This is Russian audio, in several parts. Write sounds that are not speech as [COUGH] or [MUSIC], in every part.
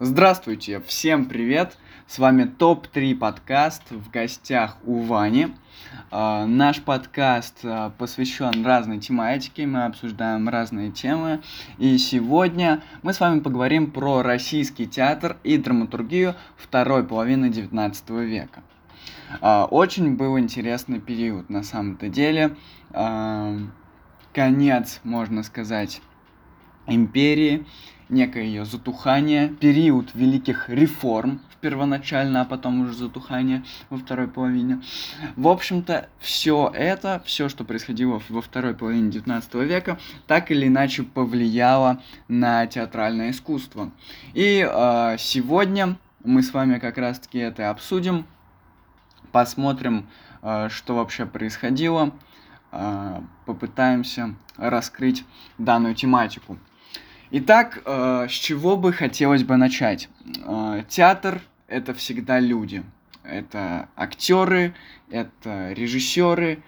Здравствуйте, всем привет! С вами ТОП-3 подкаст в гостях у Вани. Uh, наш подкаст uh, посвящен разной тематике, мы обсуждаем разные темы. И сегодня мы с вами поговорим про российский театр и драматургию второй половины 19 века. Uh, очень был интересный период на самом-то деле. Конец, можно сказать, империи некое ее затухание, период великих реформ первоначально, а потом уже затухание во второй половине. В общем-то, все это, все, что происходило во второй половине 19 века, так или иначе повлияло на театральное искусство. И э, сегодня мы с вами как раз-таки это обсудим, посмотрим, э, что вообще происходило, э, попытаемся раскрыть данную тематику. Итак, э, с чего бы хотелось бы начать? Э, театр это всегда люди. Это актеры, это режиссеры, э,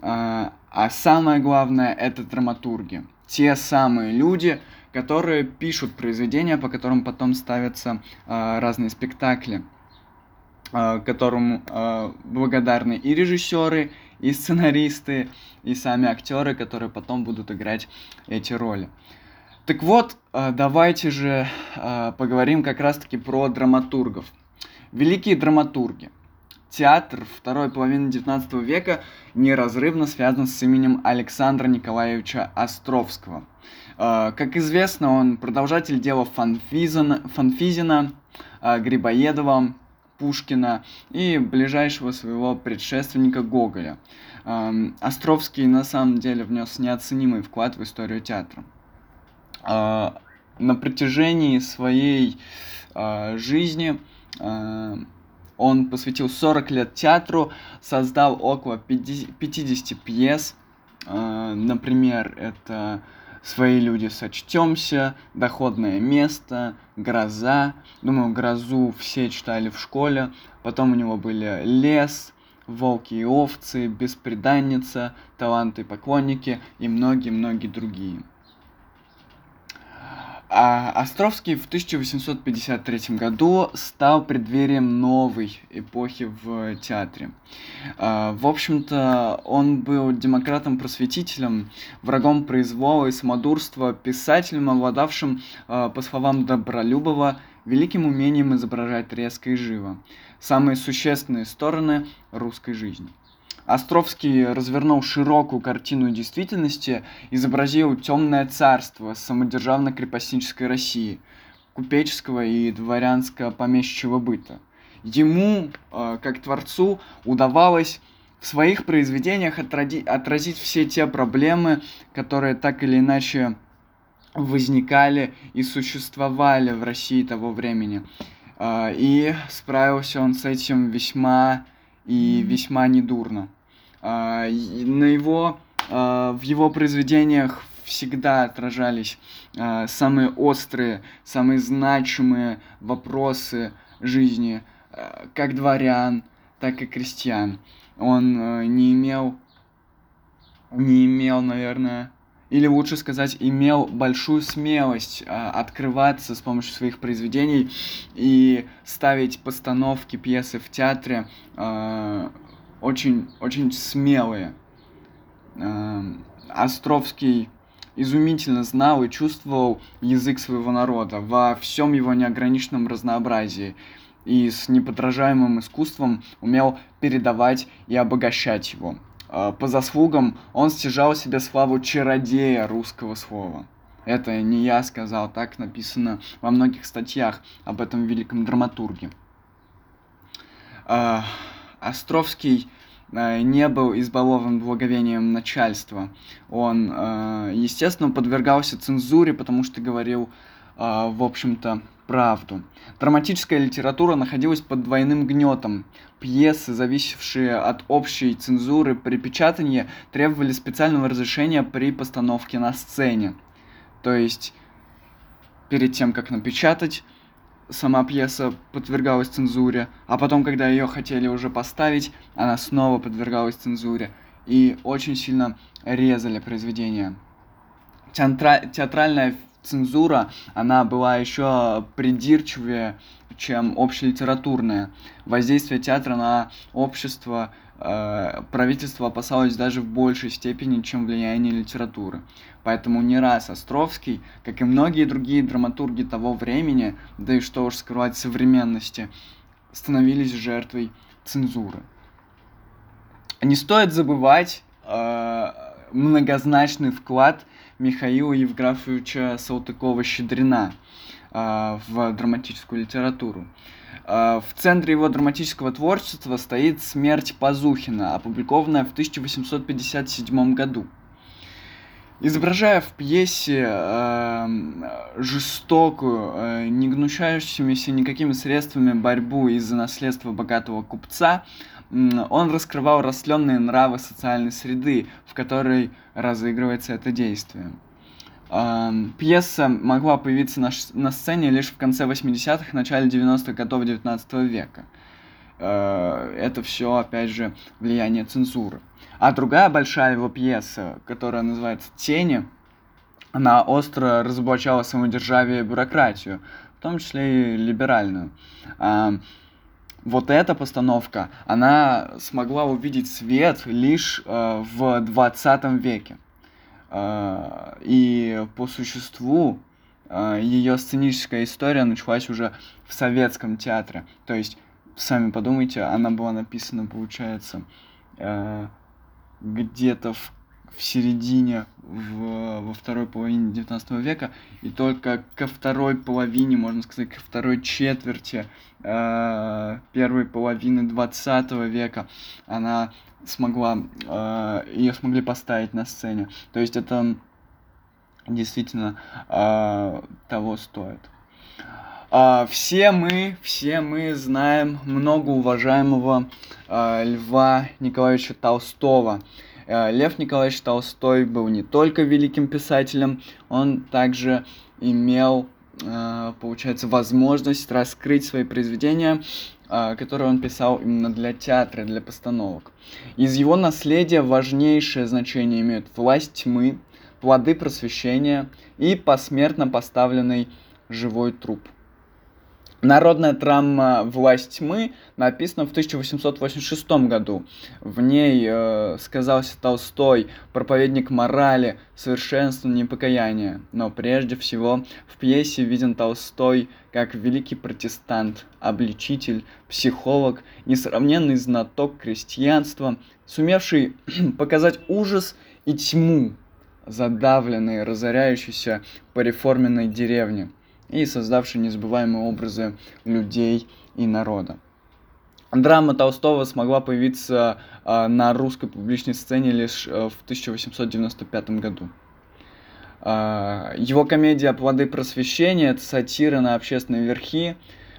а самое главное это драматурги. Те самые люди, которые пишут произведения, по которым потом ставятся разные спектакли, которым благодарны и режиссеры, и сценаристы, и сами актеры, которые потом будут играть эти роли. Так вот, э, давайте же э, поговорим как раз-таки про драматургов. Великие драматурги. Театр второй половины XIX века неразрывно связан с именем Александра Николаевича Островского. Э, как известно, он продолжатель дела Фанфизина, Фанфизина Грибоедова, Пушкина и ближайшего своего предшественника Гоголя. Островский на самом деле внес неоценимый вклад в историю театра. А, на протяжении своей а, жизни а, он посвятил 40 лет театру, создал около 50 пьес. Например, это «Свои люди сочтемся», «Доходное место», «Гроза». Думаю, «Грозу» все читали в школе. Потом у него были «Лес», «Волки и овцы», «Беспреданница», «Таланты и поклонники» и многие-многие другие. А Островский в 1853 году стал преддверием новой эпохи в театре. А, в общем-то, он был демократом-просветителем, врагом произвола и самодурства, писателем, обладавшим, а, по словам Добролюбова, великим умением изображать резко и живо самые существенные стороны русской жизни. Островский развернул широкую картину действительности, изобразил темное царство самодержавно-крепостнической России, купеческого и дворянского помещичьего быта. Ему, э, как творцу, удавалось в своих произведениях отразить все те проблемы, которые так или иначе возникали и сувствовали в России того времени. Э, и справился он с этим весьма и весьма недурно. А, на его, а, в его произведениях всегда отражались а, самые острые, самые значимые вопросы жизни как дворян, так и крестьян. Он не имел, не имел, наверное, или лучше сказать, имел большую смелость открываться с помощью своих произведений и ставить постановки пьесы в театре очень, очень смелые. Эм, Островский изумительно знал и чувствовал язык своего народа во всем его неограниченном разнообразии и с неподражаемым искусством умел передавать и обогащать его. Э, по заслугам он стяжал себе славу чародея русского слова. Это не я сказал, так написано во многих статьях об этом великом драматурге. Островский э, не был избалован благовением начальства. Он, э, естественно, подвергался цензуре, потому что говорил, э, в общем-то, правду. Драматическая литература находилась под двойным гнетом. Пьесы, зависевшие от общей цензуры при печатании, требовали специального разрешения при постановке на сцене. То есть, перед тем, как напечатать, сама пьеса подвергалась цензуре, а потом, когда ее хотели уже поставить, она снова подвергалась цензуре. И очень сильно резали произведение. Театра... Театральная цензура, она была еще придирчивее, чем общелитературная. Воздействие театра на общество правительство опасалось даже в большей степени, чем влияние литературы. Поэтому не раз Островский, как и многие другие драматурги того времени, да и что уж скрывать современности, становились жертвой цензуры. Не стоит забывать э, многозначный вклад Михаила Евграфовича Салтыкова-Щедрина э, в драматическую литературу. Э, в центре его драматического творчества стоит «Смерть Пазухина», опубликованная в 1857 году. Изображая в пьесе э, жестокую, э, не гнущающимися никакими средствами борьбу из-за наследства богатого купца, он раскрывал растленные нравы социальной среды, в которой разыгрывается это действие. Пьеса могла появиться на, на сцене лишь в конце 80-х, начале 90-х годов 19 века. Э, это все, опять же, влияние цензуры. А другая большая его пьеса, которая называется «Тени», она остро разоблачала самодержавие и бюрократию, в том числе и либеральную вот эта постановка, она смогла увидеть свет лишь э, в 20 веке. Э, и по существу э, ее сценическая история началась уже в советском театре. То есть, сами подумайте, она была написана, получается, э, где-то в в середине, в, во второй половине 19 века, и только ко второй половине, можно сказать, ко второй четверти э, первой половины 20 века она смогла, э, ее смогли поставить на сцене. То есть это действительно э, того стоит. Uh, все мы, все мы знаем много уважаемого uh, Льва Николаевича Толстого. Э, Лев Николаевич Толстой был не только великим писателем, он также имел, э, получается, возможность раскрыть свои произведения, э, которые он писал именно для театра, для постановок. Из его наследия важнейшее значение имеют «Власть тьмы», «Плоды просвещения» и посмертно поставленный живой труп – Народная драма «Власть тьмы» написана в 1886 году. В ней э, сказался Толстой, проповедник морали, совершенства, непокаяния. Но прежде всего в пьесе виден Толстой как великий протестант, обличитель, психолог, несравненный знаток крестьянства, сумевший [CLEARS THROAT] показать ужас и тьму задавленной, разоряющейся по реформенной деревне и создавший незабываемые образы людей и народа. Драма Толстого смогла появиться э, на русской публичной сцене лишь э, в 1895 году. Э, его комедия «Плоды просвещения» — это сатира на общественные верхи,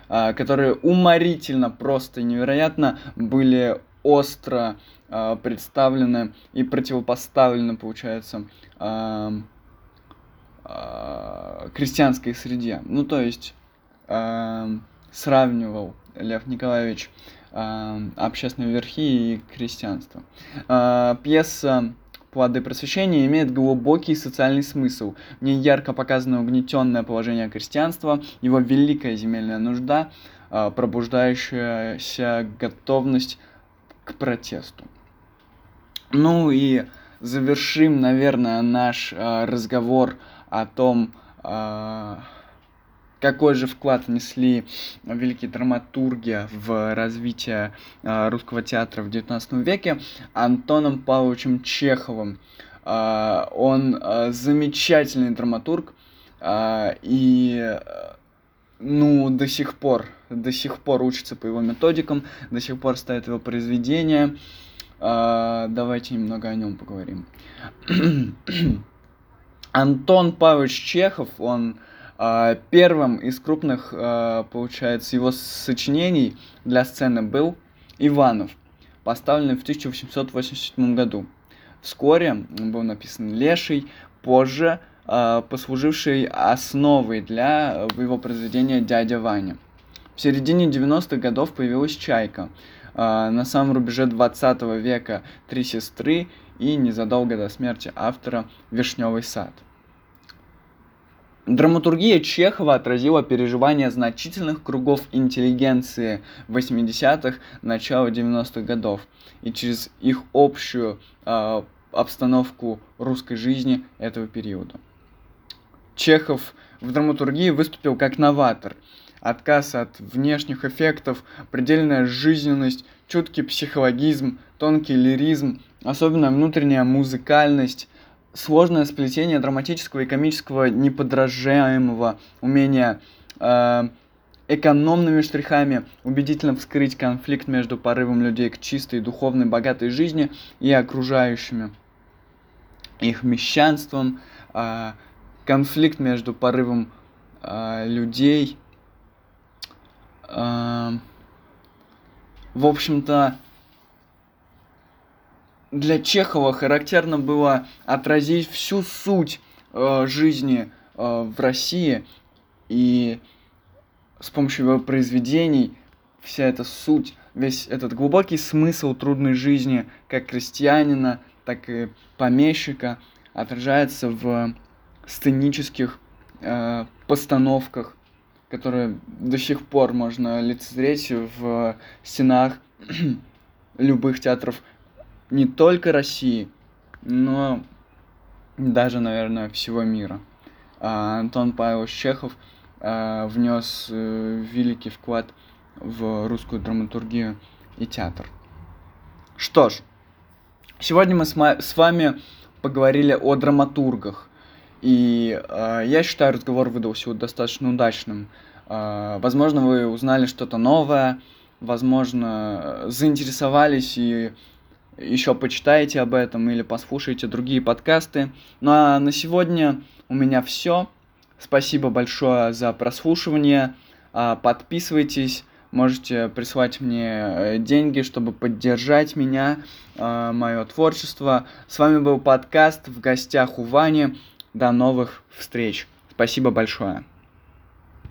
э, которые уморительно, просто невероятно были остро э, представлены и противопоставлены, получается, э, крестьянской среде. Ну, то есть э, сравнивал Лев Николаевич э, общественные верхи и крестьянство. Э, пьеса «Плоды просвещения» имеет глубокий социальный смысл. В ней ярко показано угнетенное положение крестьянства, его великая земельная нужда, э, пробуждающаяся готовность к протесту. Ну и завершим, наверное, наш э, разговор о том, а, какой же вклад внесли великие драматурги в развитие а, русского театра в XIX веке Антоном Павловичем Чеховым. А, он замечательный драматург и ну, до сих пор, до сих пор учится по его методикам, до сих пор ставит его произведения. Давайте немного о нем поговорим. [CLEARS THROAT] Антон Павлович Чехов, он э, первым из крупных, э, получается, его сочинений для сцены был Иванов, поставленный в 1887 году. Вскоре был написан Леший, позже э, послуживший основой для его произведения «Дядя Ваня». В середине 90-х годов появилась «Чайка», на самом рубеже 20 века «Три сестры» и незадолго до смерти автора «Вишневый сад». Драматургия Чехова отразила переживания значительных кругов интеллигенции 80-х, начала 90-х годов и через их общую э, обстановку русской жизни этого периода. Чехов в драматургии выступил как новатор. Отказ от внешних эффектов, предельная жизненность, чуткий психологизм, тонкий лиризм, особенно внутренняя музыкальность, сложное сплетение драматического и комического неподражаемого умения э, экономными штрихами убедительно вскрыть конфликт между порывом людей к чистой, духовной, богатой жизни и окружающими. Их мещанством, э, конфликт между порывом э, людей, э, в общем-то, для Чехова характерно было отразить всю суть э, жизни э, в России. И с помощью его произведений вся эта суть, весь этот глубокий смысл трудной жизни как крестьянина, так и помещика отражается в сценических э, постановках, которые до сих пор можно лицезреть в стенах [CLEARS THROAT] любых театров не только России, но даже, наверное, всего мира. А Антон Павлович Чехов а, внес э, великий вклад в русскую драматургию и театр. Что ж, сегодня мы с вами поговорили о драматургах. И э, я считаю, разговор выдался достаточно удачным. Э, возможно, вы узнали что-то новое, возможно, заинтересовались и еще почитайте об этом или послушайте другие подкасты. Ну а на сегодня у меня все. Спасибо большое за прослушивание. А, подписывайтесь, можете присылать мне э, деньги, чтобы поддержать меня, а, мое творчество. С вами был подкаст в гостях у Вани. До новых встреч. Спасибо большое.